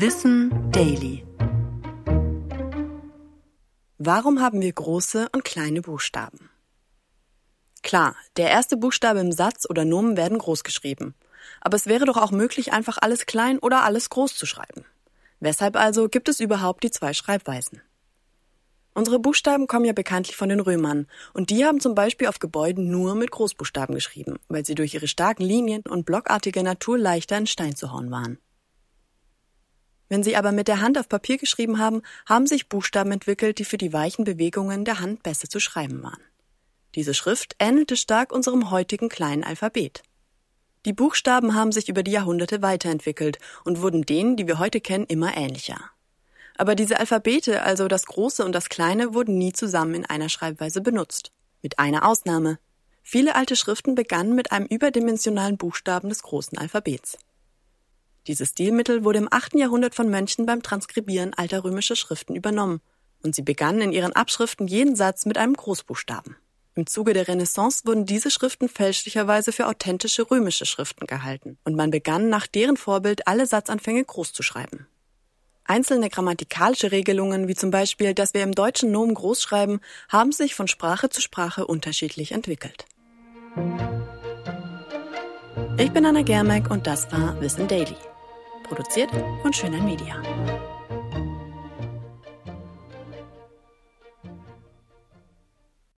Wissen Daily. Warum haben wir große und kleine Buchstaben? Klar, der erste Buchstabe im Satz oder Nomen werden groß geschrieben. Aber es wäre doch auch möglich, einfach alles klein oder alles groß zu schreiben. Weshalb also gibt es überhaupt die zwei Schreibweisen? Unsere Buchstaben kommen ja bekanntlich von den Römern, und die haben zum Beispiel auf Gebäuden nur mit Großbuchstaben geschrieben, weil sie durch ihre starken Linien und blockartige Natur leichter in Stein zu hauen waren. Wenn sie aber mit der Hand auf Papier geschrieben haben, haben sich Buchstaben entwickelt, die für die weichen Bewegungen der Hand besser zu schreiben waren. Diese Schrift ähnelte stark unserem heutigen kleinen Alphabet. Die Buchstaben haben sich über die Jahrhunderte weiterentwickelt und wurden denen, die wir heute kennen, immer ähnlicher. Aber diese Alphabete, also das Große und das Kleine, wurden nie zusammen in einer Schreibweise benutzt. Mit einer Ausnahme. Viele alte Schriften begannen mit einem überdimensionalen Buchstaben des großen Alphabets. Dieses Stilmittel wurde im 8. Jahrhundert von Mönchen beim Transkribieren alter römischer Schriften übernommen, und sie begannen in ihren Abschriften jeden Satz mit einem Großbuchstaben. Im Zuge der Renaissance wurden diese Schriften fälschlicherweise für authentische römische Schriften gehalten, und man begann nach deren Vorbild alle Satzanfänge groß zu schreiben. Einzelne grammatikalische Regelungen, wie zum Beispiel, dass wir im deutschen Nomen groß schreiben, haben sich von Sprache zu Sprache unterschiedlich entwickelt. Ich bin Anna Germeck und das war Wissen Daily. Produziert von Schöner Media.